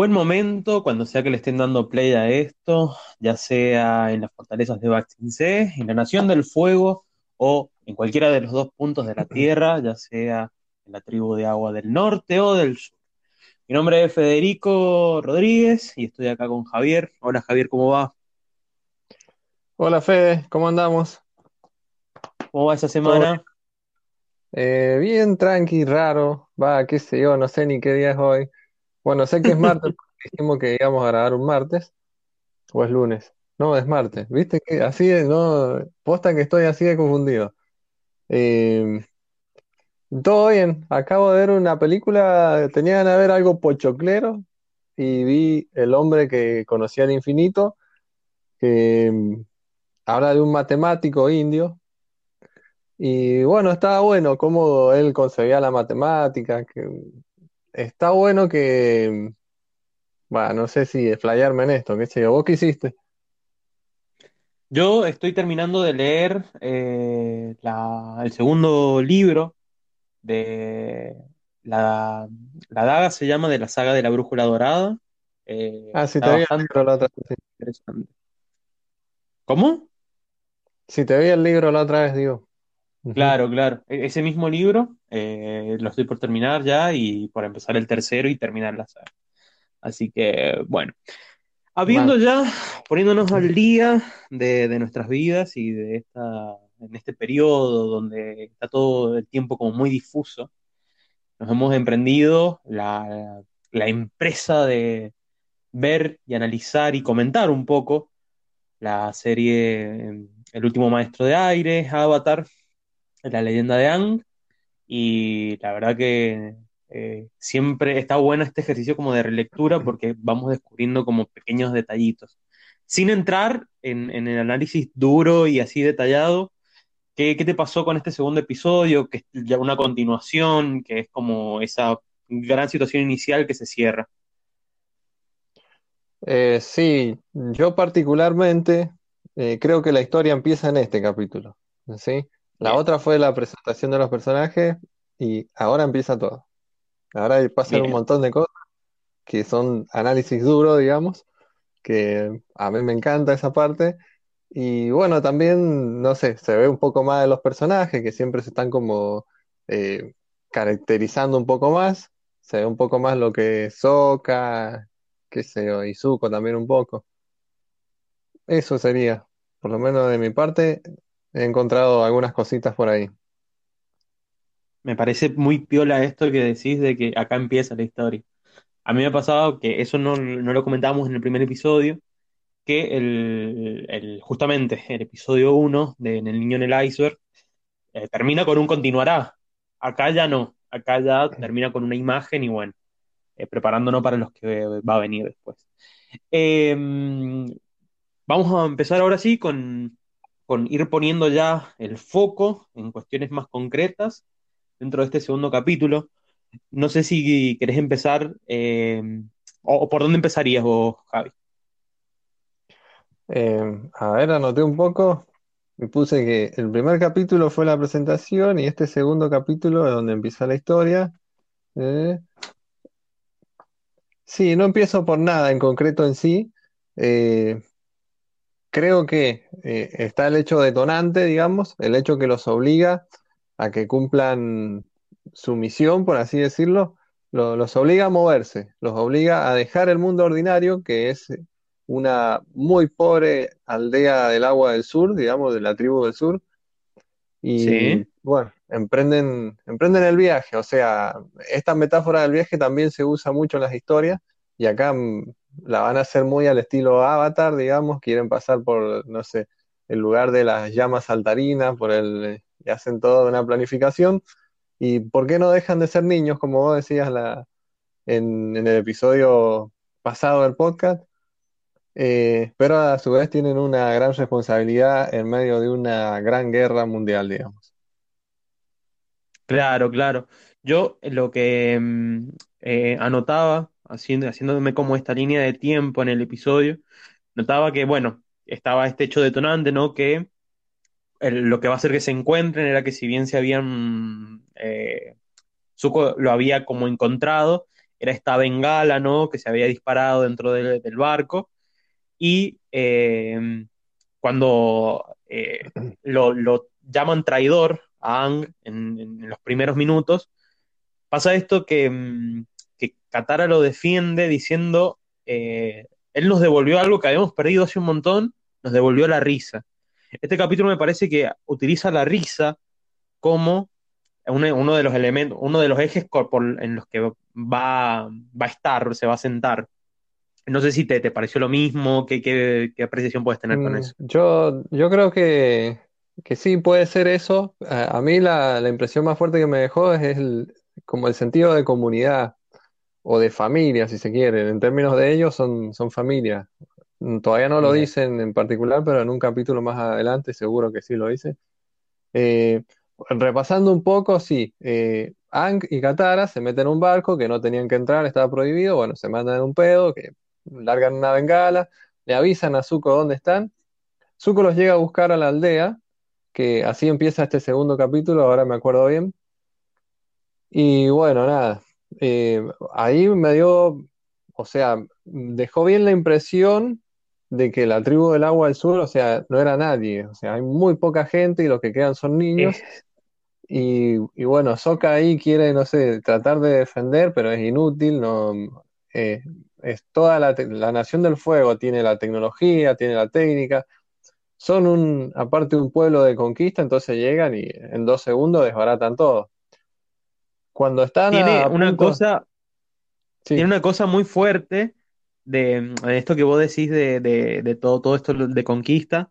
Buen momento cuando sea que le estén dando play a esto, ya sea en las fortalezas de Baxin C, en la Nación del Fuego o en cualquiera de los dos puntos de la Tierra, ya sea en la tribu de agua del norte o del sur. Mi nombre es Federico Rodríguez y estoy acá con Javier. Hola Javier, ¿cómo va? Hola Fede, ¿cómo andamos? ¿Cómo va esa ¿Todo semana? Eh, bien, tranqui, raro. Va, qué sé yo, no sé ni qué día es hoy. Bueno, sé que es martes, porque dijimos que íbamos a grabar un martes, o es lunes. No, es martes. ¿Viste que así de, no, posta que estoy así de confundido. Eh, todo bien, acabo de ver una película, tenía ganas de ver algo pochoclero y vi El hombre que conocía el infinito, que mm, habla de un matemático indio Y bueno, estaba bueno cómo él concebía la matemática, que está bueno que, va, no sé si explayarme en esto, qué sé yo, ¿vos qué hiciste? Yo estoy terminando de leer eh, la- el segundo libro de la, la daga, se llama de la saga de la Brújula Dorada. Eh, Ah, está te vi el libro la otra vez, sí. ¿Cómo? Si te vi el libro la otra vez, digo. Claro, claro. E- ese mismo libro eh, lo estoy por terminar ya y por empezar el tercero y terminar la saga. Así que, bueno, habiendo ya, poniéndonos al día de, de nuestras vidas y de esta, en este periodo donde está todo el tiempo como muy difuso, nos hemos emprendido la, la empresa de ver y analizar y comentar un poco la serie El último maestro de aire, Avatar, la leyenda de Aang Y la verdad que eh, siempre está bueno este ejercicio como de relectura porque vamos descubriendo como pequeños detallitos. Sin entrar en, en el análisis duro y así detallado, ¿qué, qué te pasó con este segundo episodio? Que es ya una continuación, que es como esa gran situación inicial que se cierra. Eh, sí, yo particularmente eh, creo que la historia empieza en este capítulo, ¿sí? La Bien, otra fue la presentación de los personajes y ahora empieza todo. Ahora pasan un montón de cosas que son análisis duro, digamos que a mí me encanta esa parte. Y bueno, también, no sé, se ve un poco más de los personajes que siempre se están como eh, caracterizando un poco más. Se ve un poco más lo que es Sokka, qué sé yo, y Zuko también un poco. Eso sería, por lo menos de mi parte, he encontrado algunas cositas por ahí. Me parece muy piola esto que decís de que acá empieza la historia. A mí me ha pasado que eso no, no lo comentábamos en el primer episodio que el, el- justamente el episodio uno de En el niño en el iceberg eh, termina con un continuará. Acá ya no, acá ya termina con una imagen y bueno, eh, preparándonos para los que va a venir después. Eh, vamos a empezar ahora sí con, con ir poniendo ya el foco en cuestiones más concretas dentro de este segundo capítulo. No sé si querés empezar eh, o, por dónde empezarías vos, Javi. Eh, a ver, anoté un poco. Me puse que el primer capítulo fue la presentación y este segundo capítulo es donde empieza la historia. Eh, Sí, no empiezo por nada en concreto en sí. Creo que eh, está el hecho detonante, digamos, el hecho que los obliga a que cumplan su misión, por así decirlo, lo- los obliga a moverse, los obliga a dejar el mundo ordinario, que es una muy pobre aldea del agua del sur, digamos, de la tribu del sur, y Sí. bueno, emprenden, emprenden el viaje. O sea, esta metáfora del viaje también se usa mucho en las historias y acá mm, la van a hacer muy al estilo Avatar, digamos, quieren pasar por, no sé, el lugar de las llamas saltarinas, por el, y hacen toda una planificación. ¿Y por qué no dejan de ser niños, como vos decías en el episodio pasado del podcast? Eh, pero a su vez tienen una gran responsabilidad en medio de una gran guerra mundial, digamos. Claro, claro. Yo eh, lo que mm, eh, anotaba, haciendo, haciéndome como esta línea de tiempo en el episodio, notaba que, bueno, estaba este hecho detonante, ¿no? Que lo que va a hacer que se encuentren era que si bien se habían, eh, Zuko lo había como encontrado, era esta bengala, ¿no? Que se había disparado dentro del, barco. Y eh, cuando eh, lo, llaman traidor a Ang en, en los primeros minutos, pasa esto que, mm, que Katara lo defiende diciendo, eh, él nos devolvió algo que habíamos perdido hace un montón, nos devolvió la risa. Este capítulo me parece que utiliza la risa como uno, uno de los elementos, uno de los ejes en los que va, va a estar, se va a sentar. No sé si te, te pareció lo mismo, qué, qué, qué apreciación puedes tener con Mm, eso. Yo, yo creo que, que sí puede ser eso. A, a mí la, la impresión más fuerte que me dejó es el, como el sentido de comunidad o de familia, si se quiere. En términos de ellos son, son familia. Mm, Todavía no lo Mira, dicen en particular, pero en un capítulo más adelante seguro que sí lo dice. Eh, repasando un poco, sí, eh, Aang y Katara se meten en un barco que no tenían que entrar, estaba prohibido, bueno, se mandan en un pedo, que largan una bengala, le avisan a Zuko dónde están, Zuko los llega a buscar a la aldea, que así empieza este segundo capítulo, ahora me acuerdo bien, y bueno, nada, eh, ahí me dio, o sea, dejó bien la impresión de que la tribu del agua del sur, o sea, no era nadie, o sea, hay muy poca gente y los que quedan son niños. es, Y, y bueno, Sokka ahí quiere, no sé, tratar de defender, pero es inútil, no, eh, es toda la, la Nación del Fuego, tiene la tecnología, tiene la técnica, son un, aparte un pueblo de conquista, entonces llegan y en dos segundos desbaratan todo. Cuando están tiene a una punto, cosa, tiene una cosa muy fuerte de, de esto que vos decís de, de, de todo, todo esto de conquista.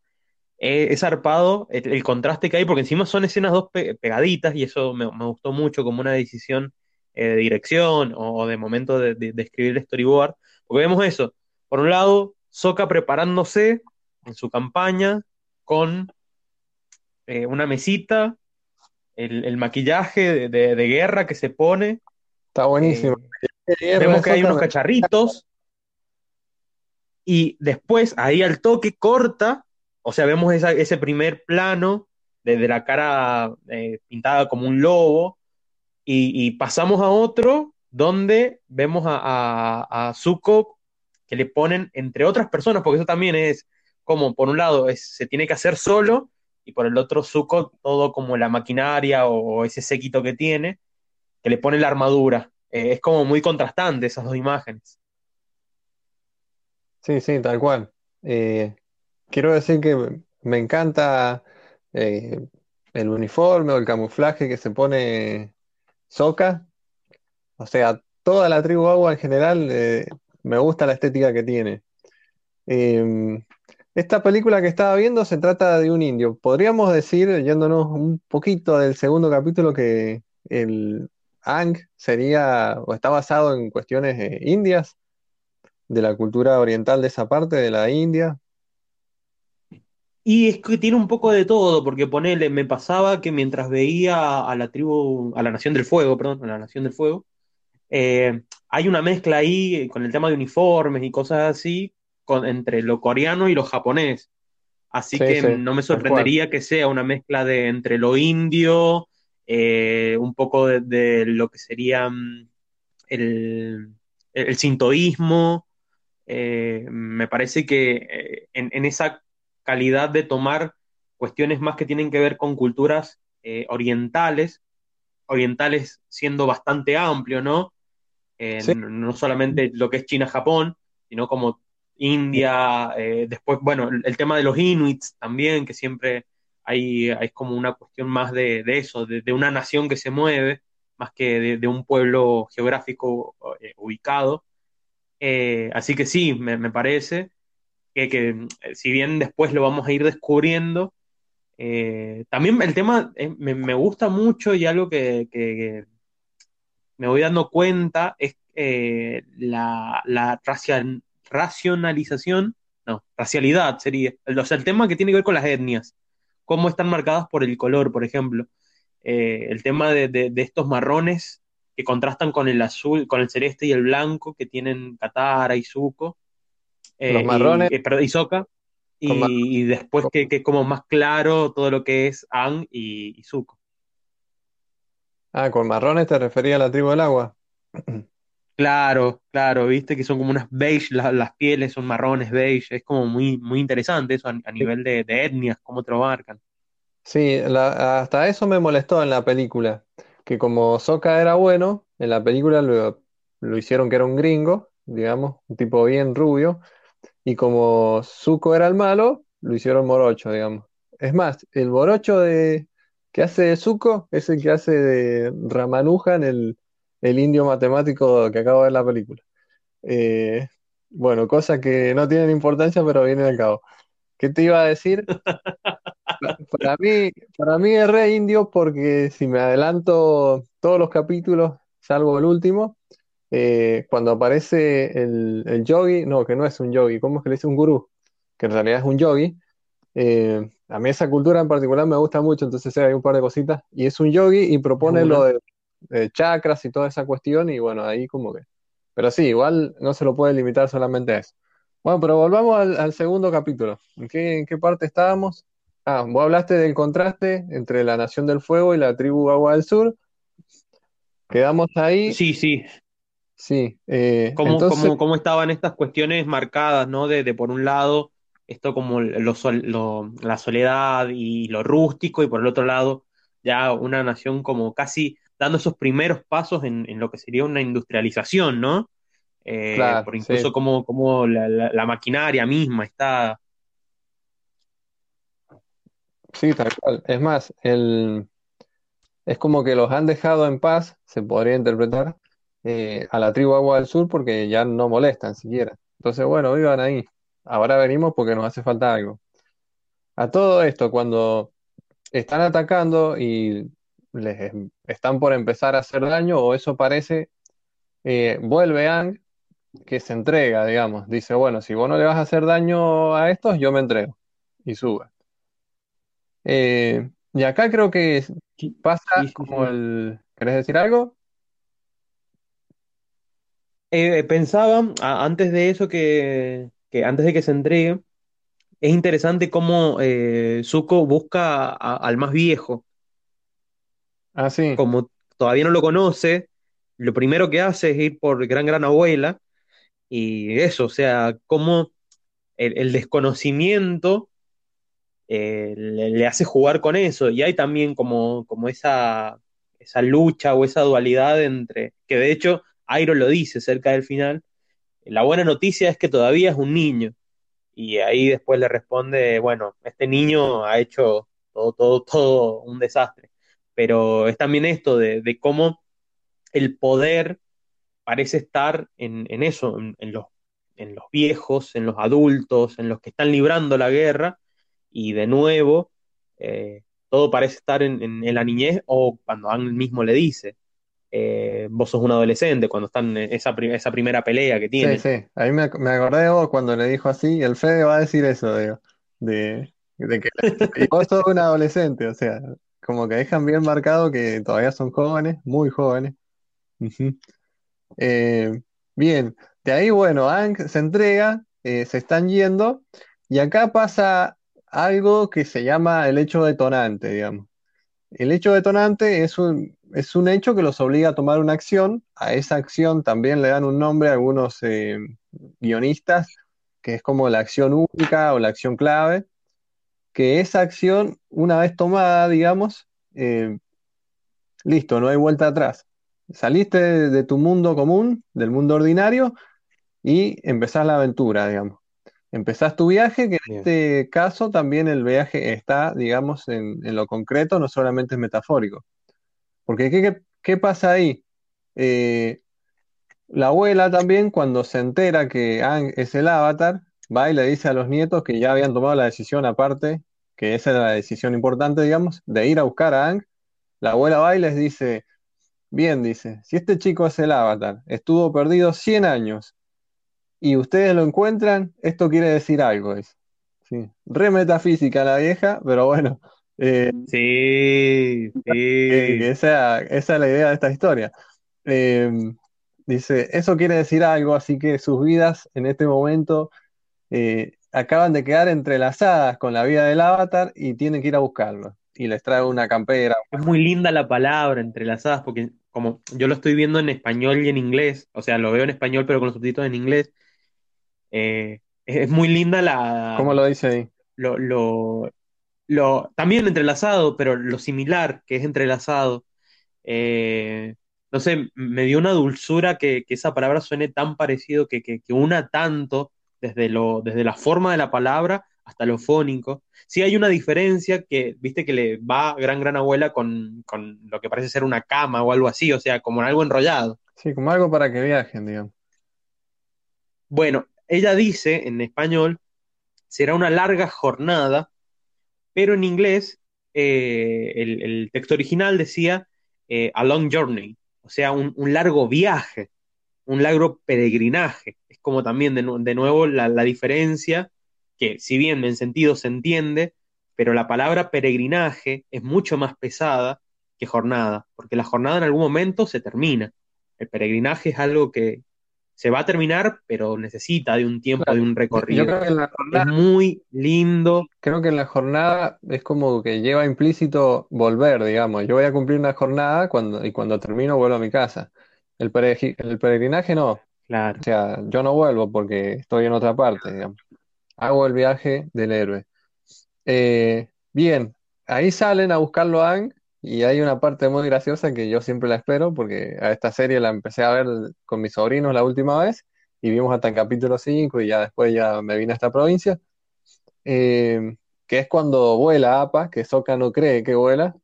Eh, es zarpado el, el contraste que hay, porque encima son escenas dos pe- pegaditas y eso me, me gustó mucho como una decisión eh, de dirección o, o de momento de, de- de escribir el storyboard, porque vemos eso. Por un lado, Sokka preparándose en su campaña con eh, una mesita, el, el maquillaje de, de- de guerra que se pone, está buenísimo. eh, guerra vemos que hay unos cacharritos. Y después ahí al toque corta, o sea, vemos esa- ese primer plano desde la cara eh, pintada como un lobo. Y, y pasamos a otro donde vemos a, a, a Zuko que le ponen entre otras personas, porque eso también es como, por un lado, es- se tiene que hacer solo y por el otro Zuko todo como la maquinaria o, ese séquito que tiene, que le pone la armadura. Eh, es como muy contrastante esas dos imágenes. Sí, sí, tal cual. Eh, quiero decir que me encanta eh, el uniforme o el camuflaje que se pone Sokka. O sea, toda la tribu agua en general eh, me gusta la estética que tiene. Eh, esta película que estaba viendo se trata de un indio. Podríamos decir, yéndonos un poquito del segundo capítulo, que el Aang sería o está basado en cuestiones eh, indias, de la cultura oriental de esa parte, de la India. Y es que tiene un poco de todo, porque ponele, me pasaba que mientras veía a la tribu, a la Nación del Fuego, perdón, a la Nación del Fuego, eh, hay una mezcla ahí con el tema de uniformes y cosas así, con, entre lo coreano y lo japonés. Así Sí, que sí, no me sorprendería que sea una mezcla de entre lo indio, eh, un poco de, de lo que sería mm, el, el sintoísmo. Eh, me parece que eh, en, en esa calidad de tomar cuestiones más que tienen que ver con culturas eh, orientales, orientales siendo bastante amplio, ¿no? Sí, no no solamente lo que es China-Japón, sino como India, eh, después, bueno, el, tema de los Inuits también, que siempre hay, hay como una cuestión más de, eso, de, una nación que se mueve, más que de, un pueblo geográfico eh, ubicado. Eh, así que sí, me, parece que, que, si bien después lo vamos a ir descubriendo, también el tema me, gusta mucho y algo que, me voy dando cuenta es la, la racial- racionalización, no, racialidad sería, o sea, el tema que tiene que ver con las etnias, cómo están marcadas por el color, por ejemplo. Eh, el tema de, de- de estos marrones que contrastan con el azul, con el celeste y el blanco que tienen Katara y Zuko, los eh, marrones y, eh, perdón, y mar- y, después que, que es como más claro todo lo que es Aang y, y Zuko. ah, con marrones te refería a la tribu del agua. Claro, claro, viste que son como unas beige, la- las pieles son marrones beige, es como muy, muy interesante eso a, a nivel de, de etnias, cómo te lo marcan. Sí, la- hasta eso me molestó en la película, que como Sokka era bueno, en la película lo, lo hicieron que era un gringo, digamos, un tipo bien rubio, y como Zuko era el malo, lo hicieron morocho, digamos. Es más, el morocho de, que hace de Zuko es el que hace de Ramanujan, el, el indio matemático que acabo de ver la película. Eh, bueno, cosas que no tienen importancia, pero vienen al cabo. ¿Qué te iba a decir? Para mí, para mí es re indio porque si me adelanto todos los capítulos, salvo el último, eh, cuando aparece el, el yogi, no, que no es un yogi, ¿cómo es que le dice un gurú? Que en realidad es un yogi. eh, a mí esa cultura en particular me gusta mucho, entonces hay un par de cositas. Y es un yogi y propone lo de, de chakras y toda esa cuestión, y bueno, ahí como que... Pero sí, igual no se lo puede limitar solamente a eso. Bueno, pero volvamos al, al segundo capítulo. ¿En qué, en qué parte estábamos? Ah, vos hablaste del contraste entre la Nación del Fuego y la tribu Agua del Sur. Quedamos ahí. Sí, sí, Sí, eh, cómo, entonces, cómo, cómo estaban estas cuestiones marcadas, ¿no? De, de por un lado, esto como lo sol- lo- la soledad y lo rústico, y por el otro lado, ya una nación como casi dando esos primeros pasos en, en lo que sería una industrialización, ¿no? Eh, claro, por sí, incluso como, como la, la- la maquinaria misma está, sí, tal cual. Es más, el, es como que los han dejado en paz, se podría interpretar, eh, a la tribu Agua del Sur porque ya no molestan siquiera. Entonces, bueno, vivan ahí. Ahora venimos porque nos hace falta algo. A todo esto, cuando están atacando y les em- están por empezar a hacer daño, o eso parece, eh, vuelve Aang, que se entrega, digamos. Dice, bueno, si vos no le vas a hacer daño a estos, yo me entrego. Y sube. Eh, y acá creo que pasa como el... ¿Querés decir algo? Eh, pensaba, a- antes de eso que, que antes de que se entregue, es interesante cómo eh, Zuko busca a- al más viejo, Ah, como todavía no lo conoce, lo primero que hace es ir por Gran Gran Abuela y eso, o sea, cómo el, desconocimiento eh, le, le hace jugar con eso. Y hay también como, como esa, esa lucha o esa dualidad entre, que de hecho Airo lo dice cerca del final, la buena noticia es que todavía es un niño. Y ahí después le responde, bueno, este niño ha hecho todo, todo, todo un desastre. Pero es también esto de, de cómo el poder parece estar en, en eso, en, en los, en los viejos, en los adultos, en los que están librando la guerra. Y de nuevo, eh, todo parece estar en, la niñez o cuando Ang mismo le dice, eh, vos sos un adolescente, cuando están en esa, pri- esa primera pelea que sí, tienen. sí. Ahí me, ac- me acordé de vos cuando le dijo así, y el Fede va a decir eso, digo, de, de que y vos sos un adolescente, o sea, como que dejan bien marcado que todavía son jóvenes, muy jóvenes. Eh, bien, de ahí, bueno, Aang se entrega, eh, se están yendo, y acá pasa algo que se llama el hecho detonante, digamos. El hecho detonante es un, es un hecho que los obliga a tomar una acción. A esa acción también le dan un nombre a algunos eh, guionistas, que es como la acción única o la acción clave, que esa acción, una vez tomada, digamos, eh, listo, no hay vuelta atrás. Saliste de, de tu mundo común, del mundo ordinario, y empezás la aventura, digamos. Empezás tu viaje, que en Bien. este caso también el viaje está, digamos, en, en lo concreto, no solamente es metafórico. Porque ¿qué, qué, qué pasa ahí? Eh, la abuela también, cuando se entera que Aang es el avatar, va y le dice a los nietos que ya habían tomado la decisión aparte, que esa era la decisión importante, digamos, de ir a buscar a Aang. La abuela va y les dice, bien, dice, si este chico es el avatar, estuvo perdido 100 años y ustedes lo encuentran, esto quiere decir algo, es. Sí. Re metafísica la vieja, pero bueno, eh, Sí, sí. esa, esa es la idea de esta historia. Eh, dice, eso quiere decir algo, así que sus vidas en este momento eh, acaban de quedar entrelazadas con la vida del avatar y tienen que ir a buscarlo. Y les trae una campera. Es muy linda la palabra entrelazadas porque como yo lo estoy viendo en español y en inglés, o sea, lo veo en español pero con los subtítulos en inglés, eh, es, muy linda la, ¿Cómo lo dice ahí? lo, lo, lo, también entrelazado, pero lo similar que es entrelazado. Eh, no sé, me dio una dulzura que, que esa palabra suene tan parecido, que, que, que una tanto desde, lo, desde la forma de la palabra hasta lo fónico. Sí hay una diferencia que, viste, que le va gran gran abuela con, con lo que parece ser una cama o algo así, o sea, como algo enrollado. Sí, como algo para que viajen, digamos. Bueno, ella dice en español, será una larga jornada, pero en inglés eh, el, el texto original decía eh, a long journey, o sea, un, un largo viaje, un largo peregrinaje. Es como también de, nu- de nuevo la, la diferencia, que si bien en sentido se entiende, pero la palabra peregrinaje es mucho más pesada que jornada, porque la jornada en algún momento se termina. El peregrinaje es algo que se va a terminar, pero necesita de un tiempo, de un yo, yo recorrido. creo que en la Es jornada, muy lindo, creo que en la jornada es como que lleva implícito volver, digamos. Yo voy a cumplir una jornada cuando, y cuando termino vuelvo a mi casa. El el peregrinaje no. O claro. sea, yo no vuelvo porque estoy en otra parte, digamos. Hago el viaje del héroe. Eh, bien, ahí salen a buscarlo a Aang y hay una parte muy graciosa que yo siempre la espero porque a esta serie la empecé a ver con mis sobrinos la última vez y vimos hasta el capítulo 5 y ya después ya me vine a esta provincia, eh, que es cuando vuela Appa, que Sokka no cree que vuela,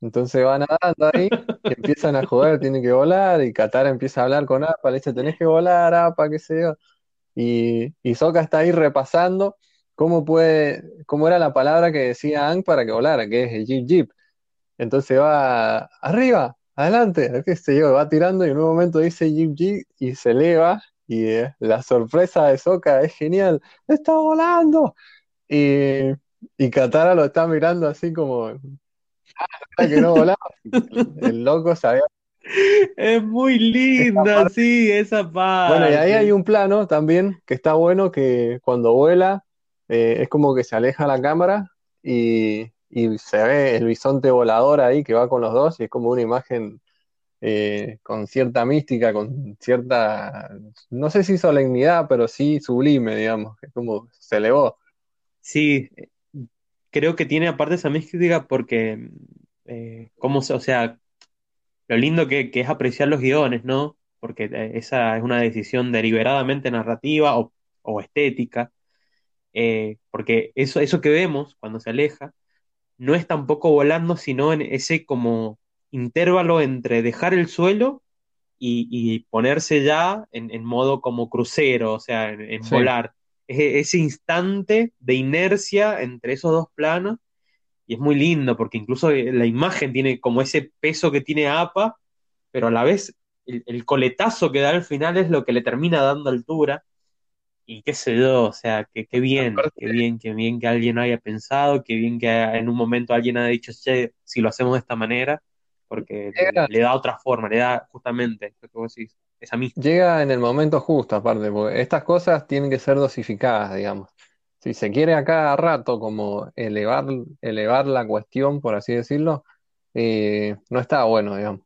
entonces van nadando ahí empiezan a joder, tienen que volar y Katara empieza a hablar con Appa, le dice, tenés que volar, Appa, qué sé yo. Y, y Sokka está ahí repasando cómo puede, cómo era la palabra que decía Aang para que volara, que es el Jeep Jeep. Entonces va arriba, adelante, qué sé yo, va tirando y en un momento dice Jeep Jeep y se eleva y eh, la sorpresa de Sokka es genial, está volando. Y, y Katara lo está mirando así como que no volaba. El, el loco sabía Es muy linda, parte. sí, esa Bueno, y ahí hay parte. un plano también que está bueno que cuando vuela eh, es como que se aleja la cámara y, y se ve el bisonte volador ahí que va con los dos y es como una imagen eh, con cierta mística, con cierta, no sé si solemnidad, pero sí sublime, digamos, que como se elevó. Sí, creo que tiene aparte esa mística porque, eh, cómo se- o sea, lo lindo que, que es apreciar los guiones, ¿no? Porque eh, esa es una decisión deliberadamente narrativa o, o estética, eh, porque eso, eso que vemos cuando se aleja no es tampoco volando, sino en ese como intervalo entre dejar el suelo y, y ponerse ya en, en modo como crucero, o sea, en, en Sí, volar. Es ese instante de inercia entre esos dos planos y es muy lindo porque incluso eh, la imagen tiene como ese peso que tiene APA, pero a la vez el, el coletazo que da al final es lo que le termina dando altura y qué sé yo, o sea, que qué bien, aparte qué bien, qué bien que alguien haya pensado, qué bien que en un momento alguien haya dicho, che, si lo hacemos de esta manera, porque le, le da otra forma, le da justamente lo que vos decís, esa llega en el momento justo, aparte, porque estas cosas tienen que ser dosificadas, digamos. Si se quiere a cada rato como elevar, elevar la cuestión, por así decirlo, eh, no está bueno, digamos.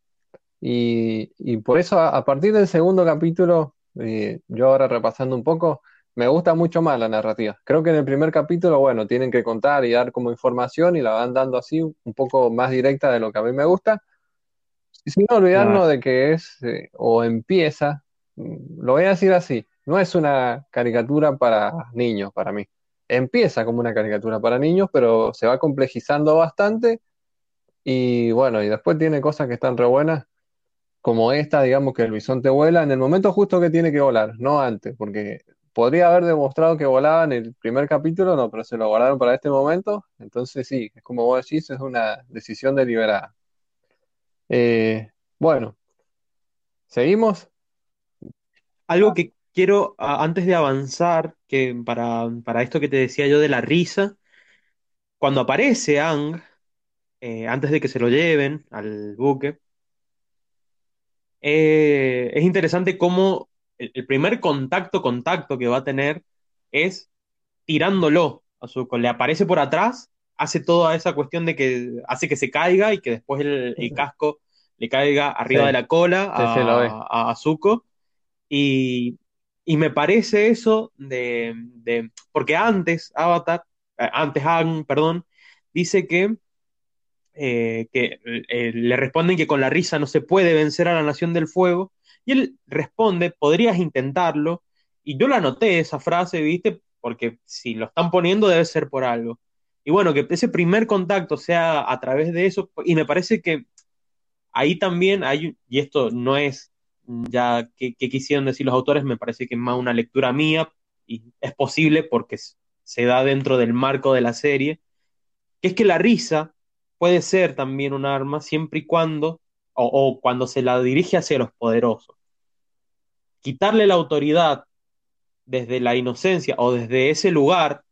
Y, y por eso a, a partir del segundo capítulo, eh, yo ahora repasando un poco, me gusta mucho más la narrativa. Creo que en el primer capítulo, bueno, tienen que contar y dar como información y la van dando así, un poco más directa de lo que a mí me gusta. Y sin olvidarnos de que es, eh, o empieza, mm, lo voy a decir así, no es una caricatura para niños, para mí. Empieza como una caricatura para niños, pero se va complejizando bastante y bueno, y después tiene cosas que están re buenas como esta, digamos que el bisonte vuela en el momento justo que tiene que volar, no antes, porque podría haber demostrado que volaba en el primer capítulo, no, pero se lo guardaron para este momento, entonces sí, es como vos decís, es una decisión deliberada. Eh, bueno, ¿seguimos? Algo que quiero, antes de avanzar, que para, para esto que te decía yo de la risa, cuando aparece Ang, eh, antes de que se lo lleven al buque, eh, es interesante cómo el, el primer contacto, contacto que va a tener es tirándolo. A su, le aparece por atrás, hace toda esa cuestión de que hace que se caiga y que después el, el casco le caiga arriba Sí, de la cola sí, sí, a, a Zuko. Y, y me parece eso de, de- porque antes Avatar, eh, antes Aang, perdón, dice que, eh, que eh, le responden que con la risa no se puede vencer a la Nación del Fuego, y él responde, podrías intentarlo, y yo la anoté esa frase, ¿viste? Porque si lo están poniendo debe ser por algo. Y bueno, que ese primer contacto sea a través de eso, y me parece que ahí también hay, y esto no es ya que, que quisieron decir los autores, me parece que es más una lectura mía, y es posible porque se da dentro del marco de la serie, que es que la risa puede ser también un arma siempre y cuando, o, o cuando se la dirige hacia los poderosos. Quitarle la autoridad desde la inocencia o desde ese lugar,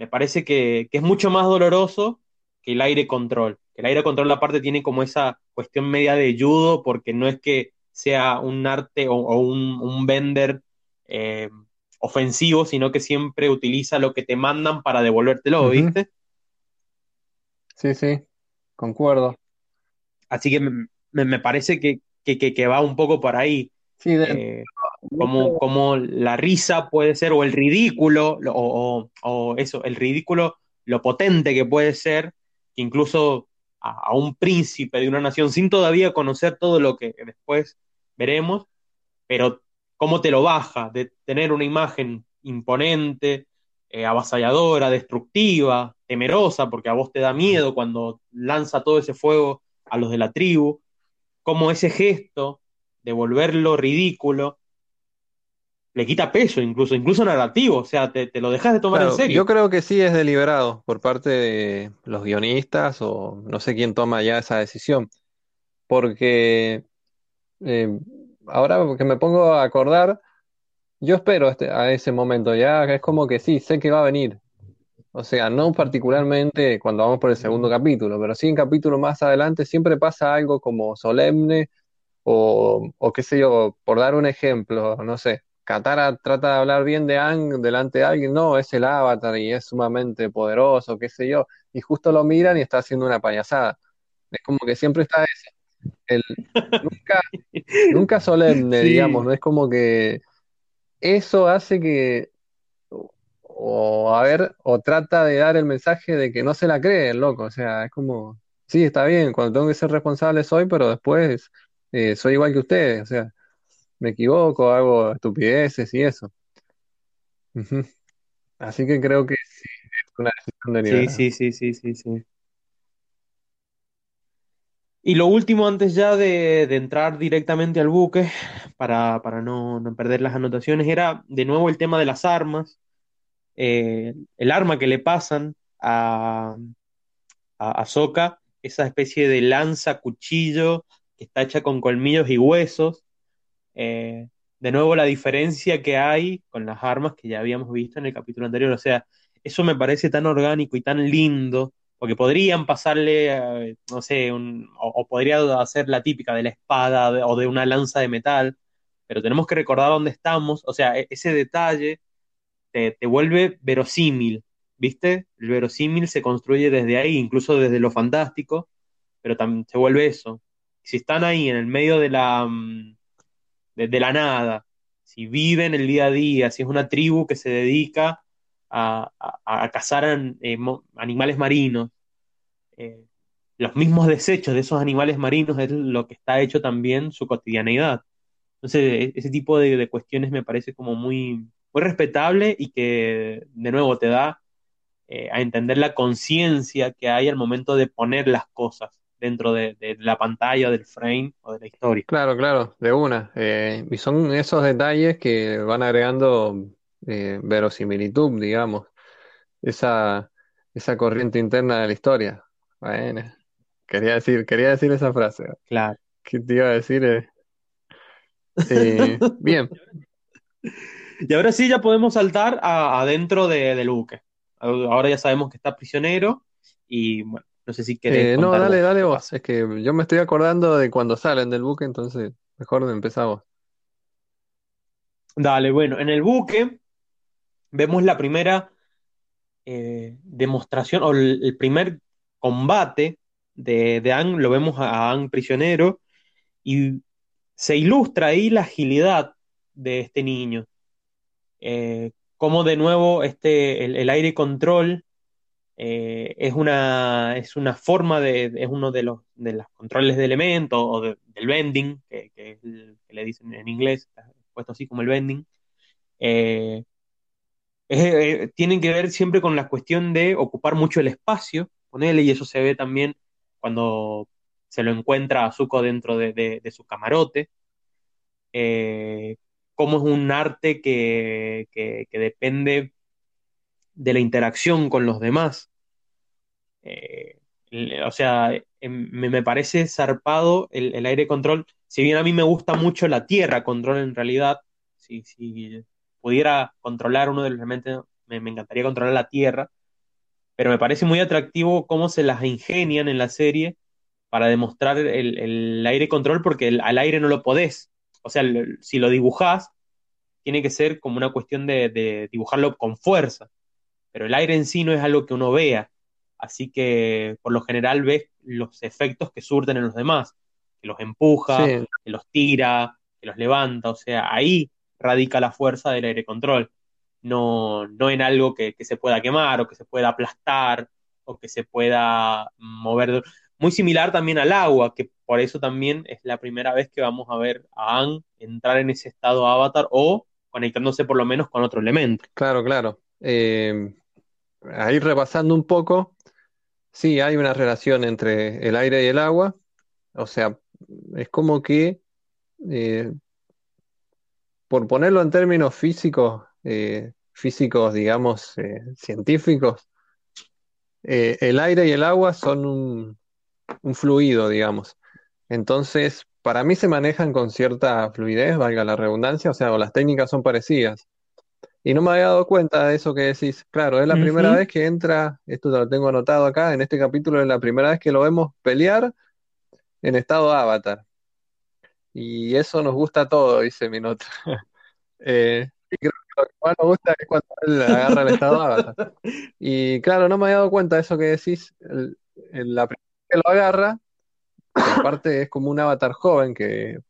me parece que, que es mucho más doloroso que el aire control. Que el aire control aparte tiene como esa cuestión media de judo, porque no es que sea un arte o, o un, un vender eh, ofensivo, sino que siempre utiliza lo que te mandan para devolvértelo. ¿viste? Sí, sí, concuerdo. Así que me, me- parece que, que, que- que va un poco por ahí. Sí, de- Eh, como, como la risa puede ser, o el ridículo, lo- o, o- eso, el ridículo, lo potente que puede ser, que incluso a, a un príncipe de una nación, sin todavía conocer todo lo que después veremos, pero cómo te lo baja, de tener una imagen imponente, eh, avasalladora, destructiva, temerosa, porque a vos te da miedo cuando lanza todo ese fuego a los de la tribu, como ese gesto de volverlo ridículo le quita peso, incluso, incluso narrativo, o sea, te, te lo dejas de tomar en serio. yo creo que sí es deliberado por parte de los guionistas o no sé quién toma ya esa decisión, porque eh, ahora que me pongo a acordar, yo espero este- a ese momento, ya es como que sí, sé que va a venir, o sea, no particularmente cuando vamos por el segundo capítulo, pero sí en capítulo más adelante siempre pasa algo como solemne o, o qué sé yo, por dar un ejemplo, no sé, Katara trata de hablar bien de Aang delante de alguien, no, es el avatar y es sumamente poderoso, qué sé yo, y justo lo miran y está haciendo una payasada. Es como que siempre está eso, el, nunca, nunca solemne, digamos, no es como que eso hace que, o a ver, o trata de dar el mensaje de que no se la cree el loco, o sea, es como, sí, está bien, cuando tengo que ser responsable soy, pero después eh, soy igual que ustedes, o sea me equivoco, hago estupideces y eso. Ujú. Así que creo que sí, es una decisión sí, deliberada. sí, sí, sí, sí, sí. Y lo último, antes ya de, de entrar directamente al buque, para, para no, no perder las anotaciones, era de nuevo el tema de las armas. Eh, el arma que le pasan a, a, a Sokka, esa especie de lanza, cuchillo, que está hecha con colmillos y huesos. Eh, de nuevo, la diferencia que hay con las armas que ya habíamos visto en el capítulo anterior. O sea, eso me parece tan orgánico y tan lindo, porque podrían pasarle, eh, no sé, un- o, podría hacer la típica de la espada o de una lanza de metal, pero tenemos que recordar dónde estamos. O sea, e- ese detalle te, te vuelve verosímil, ¿viste? El verosímil se construye desde ahí, incluso desde lo fantástico, pero también se vuelve eso. Si están ahí en el medio de la, de, la nada, si viven el día a día, si es una tribu que se dedica a, a- a cazar eh, animales marinos, eh, los mismos desechos de esos animales marinos es lo que está hecho también su cotidianeidad. Entonces, e- ese tipo de, de cuestiones me parece como muy, muy respetable y que, de nuevo, te da eh, a entender la conciencia que hay al momento de poner las cosas dentro de, de la pantalla, del frame o de la historia. Claro, claro, de una. Eh, y son esos detalles que van agregando eh, verosimilitud, digamos, esa, esa corriente interna de la historia. Bueno, quería decir, quería decir esa frase. Claro. ¿Qué te iba a decir? Eh, eh, bien, Y ahora sí ya podemos saltar a- adentro de- del buque. Ahora ya sabemos que está prisionero y bueno, no sé si querés Eh, no, dale, vos dale vos. Es que yo me estoy acordando de cuando salen del buque, entonces mejor empezamos. Dale, bueno, en el buque vemos la primera eh, demostración o el, el primer combate de, de Aang, lo vemos a Aang prisionero y se ilustra ahí la agilidad de este niño. Eh, como de nuevo este, el, aire control eh, es, una, es una forma de, es uno de los, de los controles de elementos o del bending, que, que, le dicen en inglés, puesto así como el bending. Eh, tienen que ver siempre con la cuestión de ocupar mucho el espacio, él y eso se ve también cuando se lo encuentra a Zuko dentro de, su camarote. Eh, cómo es un arte que, depende de la interacción con los demás. Eh, o sea, em, me, parece zarpado el, aire control. Si bien a mí me gusta mucho la tierra control en realidad, si, si pudiera controlar uno de los elementos, me, me encantaría controlar la tierra, pero me parece muy atractivo cómo se las ingenian en la serie para demostrar el, aire control, porque al aire no lo podés. O sea, si lo dibujás, tiene que ser como una cuestión de, dibujarlo con fuerza, pero el aire en sí no es algo que uno vea, así que por lo general ves los efectos que surten en los demás, que los empuja, que los tira, que los levanta, o sea, ahí radica la fuerza del aire control, no, no en algo que, que se pueda quemar o que se pueda aplastar o que se pueda mover muy similar también al agua, que por eso también es la primera vez que vamos a ver a Aang entrar en ese estado avatar o conectándose por lo menos con otro elemento. Claro, claro. Eh, ahí repasando un poco, sí, hay una relación entre el aire y el agua. O sea, es como que, eh, por ponerlo en términos físicos, eh, físicos, digamos, científicos, el aire y el agua son un, un fluido, digamos. Entonces, para mí se manejan con cierta fluidez, valga la redundancia, o sea, o las técnicas son parecidas. Y no me había dado cuenta de eso que decís. Claro, es la primera vez que entra, esto lo tengo anotado acá, en este capítulo es la primera vez que lo vemos pelear en estado avatar. Y eso nos gusta a todos, dice mi nota. Eh, y creo que lo que más nos gusta es cuando él agarra el estado avatar. Y claro, no me había dado cuenta de eso que decís. en la primera que lo agarra, aparte es como un avatar joven que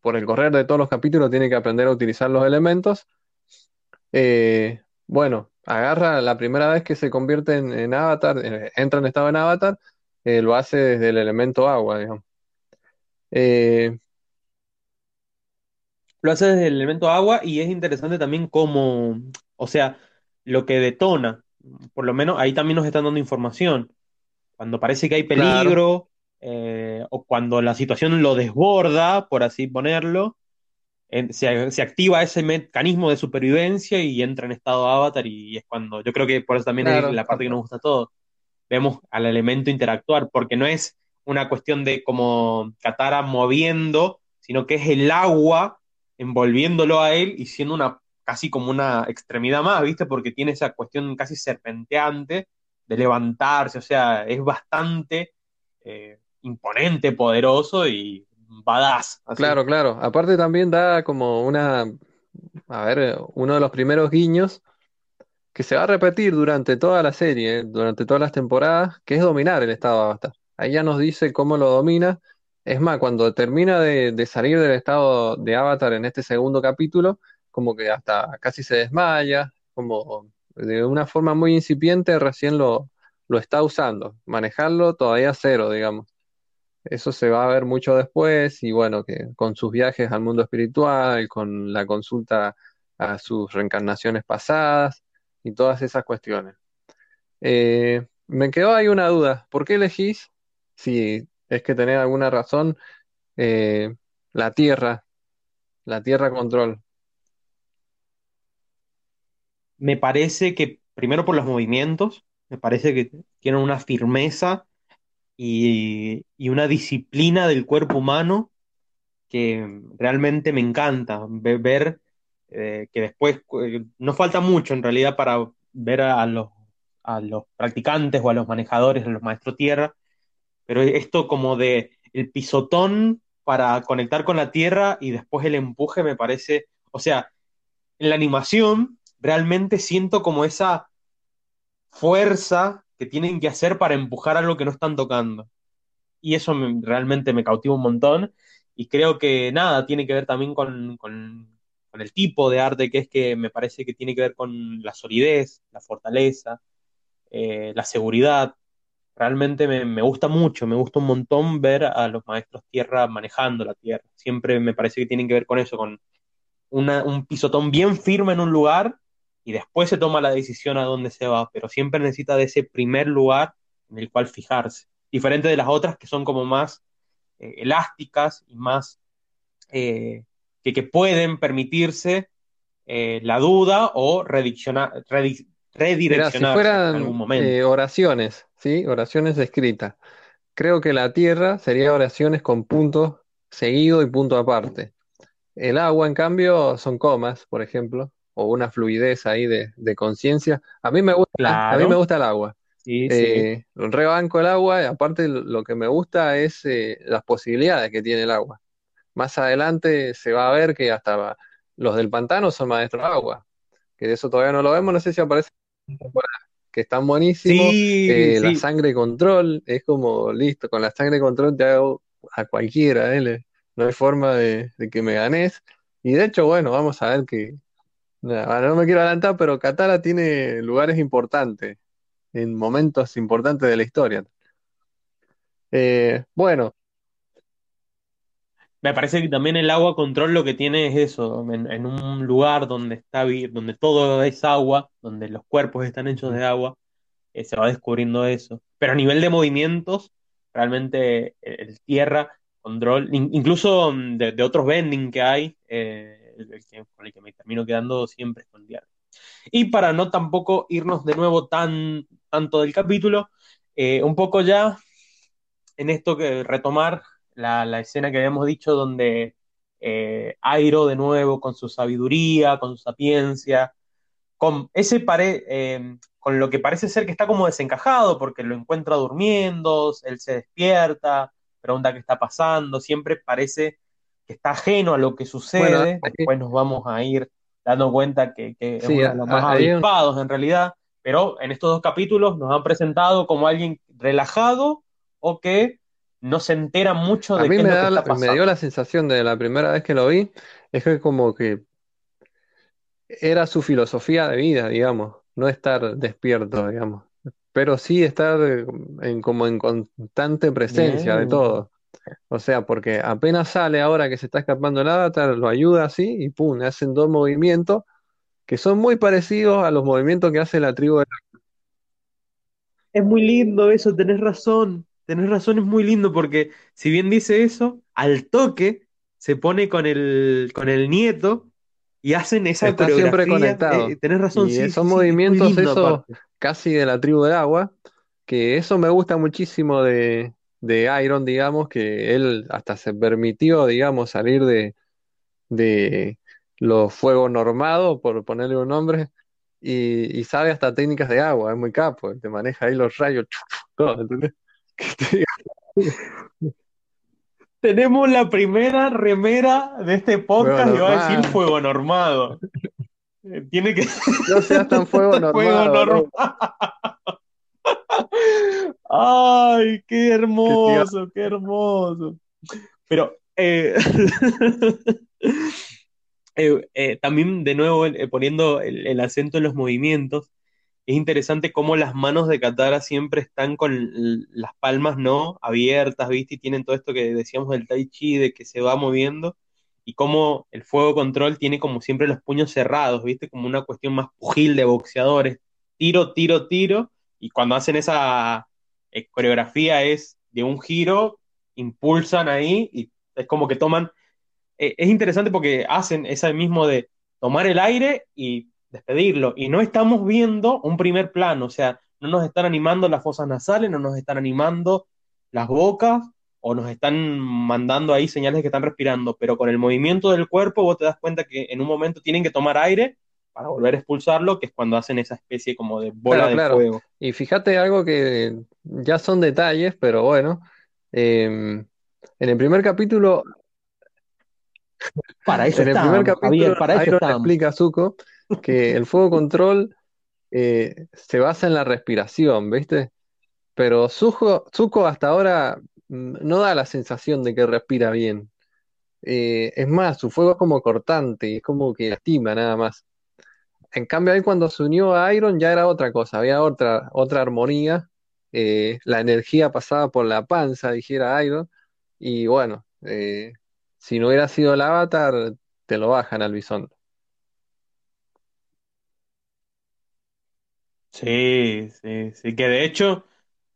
por el correr de todos los capítulos tiene que aprender a utilizar los elementos. Eh, bueno, agarra la primera vez que se convierte en, avatar, eh, entra en estado en avatar, eh, lo hace desde el elemento agua, digamos. lo hace desde el elemento agua y es interesante también cómo, o sea, lo que detona, por lo menos ahí también nos están dando información cuando parece que hay peligro o cuando la situación lo desborda, por así ponerlo, se, activa ese mecanismo de supervivencia y entra en estado avatar y, es cuando, yo creo que por eso también es la parte que nos gusta a todos, vemos al elemento interactuar, porque no es una cuestión de como Katara moviendo, sino que es el agua envolviéndolo a él y siendo una casi como una extremidad más, ¿viste? Porque tiene esa cuestión casi serpenteante de levantarse, o sea, es bastante eh, imponente, poderoso y badass. Claro, claro. Aparte también da como una, a ver, uno de los primeros guiños que se va a repetir durante toda la serie, durante todas las temporadas, que es dominar el estado de avatar. Ahí ya nos dice cómo lo domina. Es más, cuando termina de, de salir del estado de avatar en este segundo capítulo, como que hasta casi se desmaya, como de una forma muy incipiente recién lo, lo está usando. Manejarlo todavía cero, digamos. Eso se va a ver mucho después y bueno, que con sus viajes al mundo espiritual, con la consulta a sus reencarnaciones pasadas y todas esas cuestiones. Eh, me quedó ahí una duda. ¿Por qué elegís, si es que tenés alguna razón, eh, la Tierra, la Tierra Control? me parece que, primero por los movimientos, me parece que tienen una firmeza y, una disciplina del cuerpo humano que realmente me encanta ver eh, que después eh, no falta mucho en realidad para ver a, los, a los practicantes o a los manejadores, a los maestros tierra, pero esto como de el pisotón para conectar con la tierra y después el empuje me parece, o sea, en la animación realmente siento como esa fuerza tienen que hacer para empujar algo que no están tocando. y eso me- realmente me cautiva un montón. Y creo que nada, tiene que ver también con, con- con el tipo de arte que es que me parece que tiene que ver con la solidez, la fortaleza, eh, la seguridad. Realmente me, me gusta mucho, me gusta un montón ver a los maestros tierra manejando la tierra. Siempre me parece que tienen que ver con eso, con una- un pisotón bien firme en un lugar y después se toma la decisión a dónde se va, pero siempre necesita de ese primer lugar en el cual fijarse. Diferente de las otras que son como más eh, elásticas y más eh, que, que pueden permitirse eh, la duda o redicciona- redi- Mira, si en algún momento. oraciones, ¿sí? Oraciones escritas. Creo que la tierra sería oraciones con punto seguido y punto aparte. El agua, en cambio, son comas, por ejemplo, o una fluidez ahí de, de conciencia. A mí me gusta, a mí me gusta el agua. sí, sí, Eh, rebanco el agua y aparte lo que me gusta es eh, las posibilidades que tiene el agua. Más adelante se va a ver que hasta los del pantano son maestros de agua, que de eso todavía no lo vemos, no sé si aparece que están buenísimos. sí, Eh, la sangre control es como listo, con la sangre control te hago a cualquiera, no hay forma de, de que me ganes. Y de hecho, bueno, vamos a ver que, no me quiero adelantar, pero Katara tiene lugares importantes, en momentos importantes de la historia. Eh, bueno, Me parece que también el agua control lo que tiene es eso, en, un lugar donde está, donde todo es agua, donde los cuerpos están hechos de agua, eh, se va descubriendo eso. Pero a nivel de movimientos, realmente el, el tierra, control, in- incluso mm, de, otros bending que hay, eh, el, el que, con el que me termino quedando siempre es con tierra. Y para no tampoco irnos de nuevo tan tanto del capítulo, eh, un poco ya en esto que retomar la, la escena que habíamos dicho donde eh, Airo de nuevo con su sabiduría, con su sapiencia, con ese pare, eh, con lo que parece ser que está como desencajado porque lo encuentra durmiendo, él se despierta, pregunta qué está pasando, siempre parece que está ajeno a lo que sucede, después nos vamos a ir dando cuenta que, que es uno a- de los más a- un- avispados en realidad, pero en estos dos capítulos nos han presentado como alguien relajado o que no se entera mucho a de mí qué es me lo que da, está la- me dio la sensación de la primera vez que lo vi, es que como que era su filosofía de vida, digamos, no estar despierto, digamos, pero sí estar en, como en constante presencia de todo. O sea, porque apenas sale ahora que se está escapando el avatar, lo ayuda así y pum, hacen dos movimientos que son muy parecidos a los movimientos que hace la tribu de... Es muy lindo eso, tenés razón, tenés razón, es muy lindo porque si bien dice eso, al toque se pone con el, con el nieto y hacen esa Está siempre conectado. Eh, tenés razón, Y sí, son sí, es movimientos aparte. casi de la tribu del agua, que eso me gusta muchísimo de, de Iron, digamos, que él hasta se permitió, digamos, salir de, de los fuegos normados, por ponerle un nombre, y, y sabe hasta técnicas de agua, es muy capo, te maneja ahí los rayos, todo, Tenemos la primera remera de este podcast Fuego y va a decir fuego normado. Tiene que No seas tan fuego fuego normal, normal. Ay, qué hermoso, qué hermoso. Pero eh, eh, eh, también de nuevo poniendo el, el acento en los movimientos, es interesante cómo las manos de Katara siempre están con las palmas no abiertas, ¿viste? Y tienen todo esto que decíamos del Tai Chi, de que se va moviendo, y cómo el fuego control tiene como siempre los puños cerrados, ¿viste? Como una cuestión más pugil de boxeadores. Tiro, tiro, tiro, y cuando hacen esa eh, coreografía es de un giro, impulsan ahí, y es como que toman eh, es interesante porque hacen ese mismo de tomar el aire y despedirlo. Y no estamos viendo un primer plano, o sea, no nos están animando las fosas nasales, no nos están animando las bocas, o nos están mandando ahí señales que están respirando, pero con el movimiento del cuerpo vos te das cuenta que en un momento tienen que tomar aire para volver a expulsarlo, que es cuando hacen esa especie como de bola Claro, de claro. fuego. Y fíjate algo que ya son detalles, pero bueno, em, en el primer capítulo Para eso En el primer Javier, capítulo, para eso explica a Zuko que el fuego control eh, se basa en la respiración, ¿viste? Pero Zuko, Zuko hasta ahora mm, no da la sensación de que respira bien. Eh, es más, su fuego es como cortante, es como que lastima nada más. En cambio, ahí cuando se unió a Iron ya era otra cosa, había otra, otra armonía, eh, la energía pasaba por la panza, dijera Iron, y bueno, eh, si no hubiera sido el avatar, te lo bajan al bisón. Sí, sí, sí, que de hecho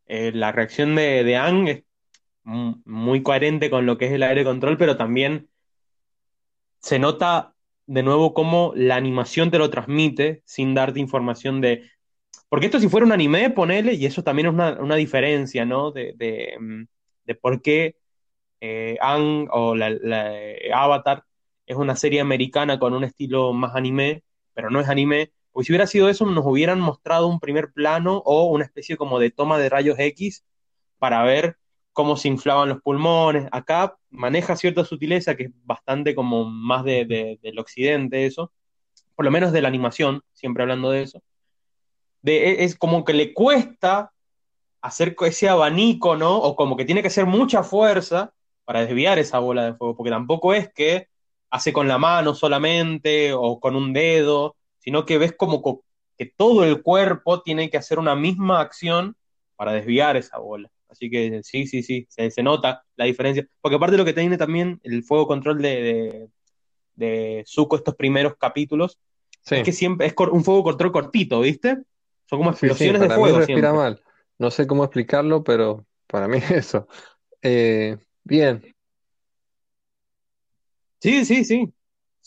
eh, la reacción de, de Aang es muy coherente con lo que es el aire control, pero también se nota de nuevo cómo la animación te lo transmite sin darte información de... Porque esto si fuera un anime, ponele, y eso también es una, una diferencia, ¿no? De, de, mm, por qué eh, Aang o la, eh, Avatar es una serie americana con un estilo más anime, pero no es anime. Porque si hubiera sido eso, nos hubieran mostrado un primer plano o una especie como de toma de rayos X para ver cómo se inflaban los pulmones. Acá maneja cierta sutileza que es bastante como más de, de, del occidente eso, por lo menos de la animación, siempre hablando de eso. De, es como que le cuesta hacer ese abanico, ¿no? O como que tiene que hacer mucha fuerza para desviar esa bola de fuego, porque tampoco es que hace con la mano solamente o con un dedo, sino que ves como que todo el cuerpo tiene que hacer una misma acción para desviar esa bola. Así que sí, sí, sí, se, se nota la diferencia. Porque aparte de lo que tiene también el fuego control de, de, de Zuko estos primeros capítulos, Sí, es que siempre es un fuego control cortito, ¿viste? Son como sí, sí, explosiones de mí fuego respira siempre. mal. No sé cómo explicarlo, pero para mí eso. Eh, bien, Sí, sí, sí.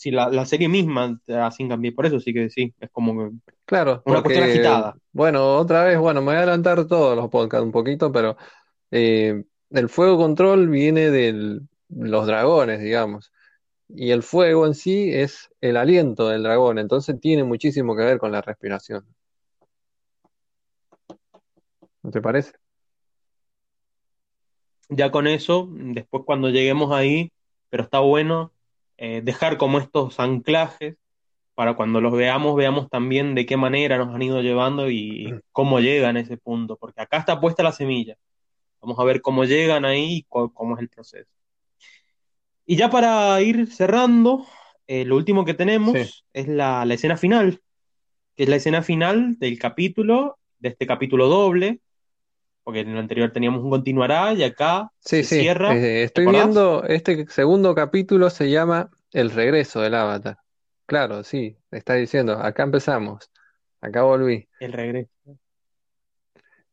Sí, la, la serie misma te hace hincapié, por eso sí que sí, es como que claro, una cuestión porque, agitada. bueno, otra vez, bueno, me voy a adelantar todos los podcasts un poquito, pero eh, el fuego control viene de los dragones, digamos. Y el fuego en sí es el aliento del dragón, entonces tiene muchísimo que ver con la respiración. ¿No te parece? Ya con eso, después cuando lleguemos ahí, pero está bueno eh, dejar como estos anclajes para cuando los veamos, veamos también de qué manera nos han ido llevando y cómo llegan a ese punto, porque acá está puesta la semilla. Vamos a ver cómo llegan ahí y cómo es el proceso. Y ya para ir cerrando, eh, lo último que tenemos Sí, es la, la escena final, que es la escena final del capítulo, de este capítulo doble, porque en el anterior teníamos un continuará y acá sí, se sí. cierra, Eh, ¿te estoy viendo, este segundo capítulo se llama El regreso del Avatar. Claro, sí, está diciendo, acá empezamos, acá volví. El regreso.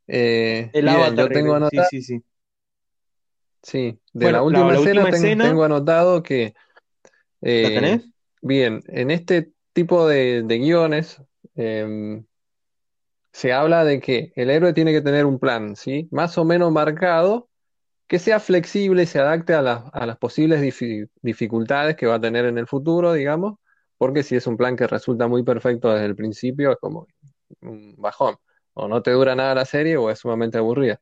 Eh, El bien, avatar yo tengo regresa, sí, anotado, sí, sí. sí, de la Bueno, la, última la escena última ten- escena, tengo anotado que, ¿la eh, tenés? bien, en este tipo de, de guiones em, se habla de que el héroe tiene que tener un plan, ¿sí? Más o menos marcado, que sea flexible y se adapte a las, a las posibles difi- dificultades que va a tener en el futuro, digamos, porque si es un plan que resulta muy perfecto desde el principio, es como un bajón. O no te dura nada la serie o es sumamente aburrida.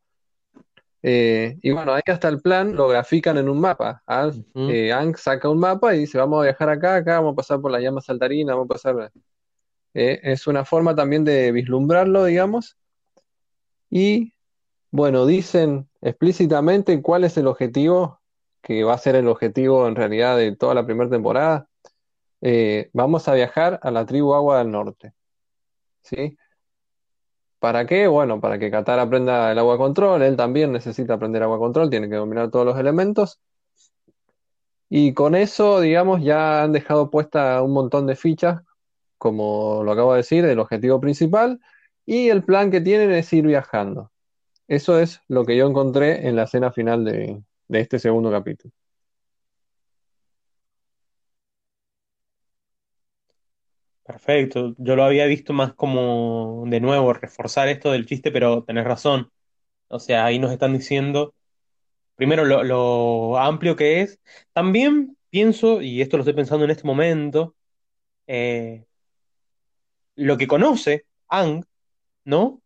Eh, y bueno, ahí hasta el plan lo grafican en un mapa. Ang, Ujú. eh, Aang saca un mapa y dice, vamos a viajar acá, acá, vamos a pasar por la llama saltarina, vamos a pasar... eh, es una forma también de vislumbrarlo, digamos. Y bueno, dicen explícitamente cuál es el objetivo, que va a ser el objetivo en realidad de toda la primera temporada. Eh, vamos a viajar a la tribu Agua del Norte, ¿sí? ¿Para qué? Bueno, para que Katara aprenda el agua control, él también necesita aprender agua control, tiene que dominar todos los elementos. Y con eso, digamos, ya han dejado puesta un montón de fichas, como lo acabo de decir, el objetivo principal, y el plan que tienen es ir viajando. Eso es lo que yo encontré en la escena final de, de este segundo capítulo. Perfecto. Yo lo había visto más como, de nuevo, reforzar esto del chiste, pero tenés razón. O sea, ahí nos están diciendo, primero, lo, lo amplio que es. También pienso, y esto lo estoy pensando en este momento, eh, lo que conoce Ang, ¿no?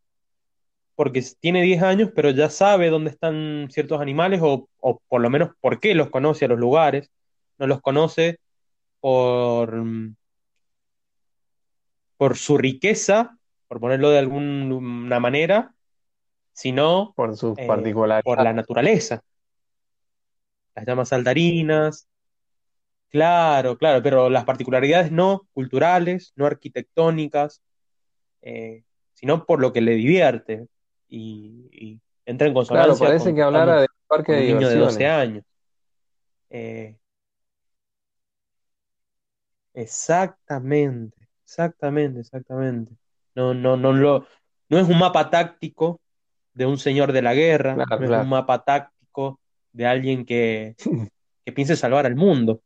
Porque tiene 10 años, pero ya sabe dónde están ciertos animales, o, o por lo menos por qué los conoce a los lugares. No los conoce por, por su riqueza, por ponerlo de alguna manera, sino Por sus eh, por la naturaleza. las llamas saltarinas. Claro, claro, pero las particularidades no culturales, no arquitectónicas, eh, sino por lo que le divierte y, y entra en Claro, consonancia parece con que hablara estamos de parque con de niño de 12 diversiones. años. Eh, exactamente, exactamente, exactamente. No, no, no lo, no es un mapa táctico de un señor de la guerra, Claro, no es un claro. mapa táctico de alguien que, que piense salvar al mundo,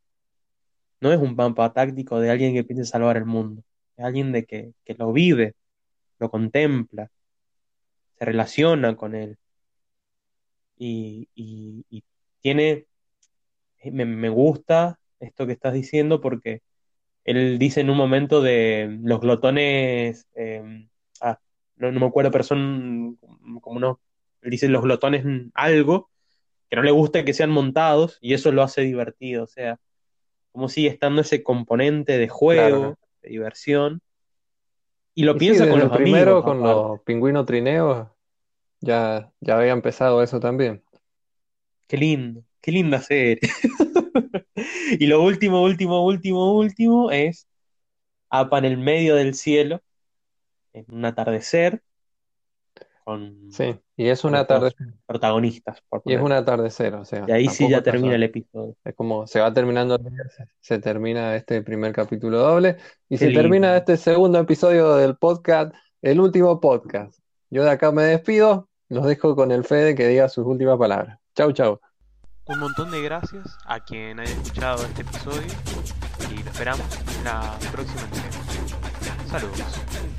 no es un mapa táctico de alguien que piense salvar el mundo, es alguien de que, que lo vive, lo contempla, se relaciona con él. Y, y- tiene, me, me gusta esto que estás diciendo porque él dice en un momento de los glotones, eh, ah, no, no me acuerdo, pero son como unos, él dice los glotones algo, que no le gusta que sean montados y eso lo hace divertido, o sea, como sigue estando ese componente de juego, claro. de diversión, y lo Y sí, piensa con los primero amigos con aparte. los pingüinos trineos ya, ya había empezado eso también. Qué lindo, qué linda serie. Y lo último, último, último, último es APA en el medio del cielo, en un atardecer, con, Sí, y es un con estos atardecer, protagonistas, por y es un atardecer, o sea, Y ahí sí ya termina el episodio. Es como se va terminando se, termina este primer capítulo doble y Qué se termina este segundo episodio del podcast, el último podcast. Yo de acá me despido, los dejo con el Fede que diga sus últimas palabras. Chau, chau. Un montón de gracias a quien haya escuchado este episodio y lo esperamos en la próxima entrega. Saludos.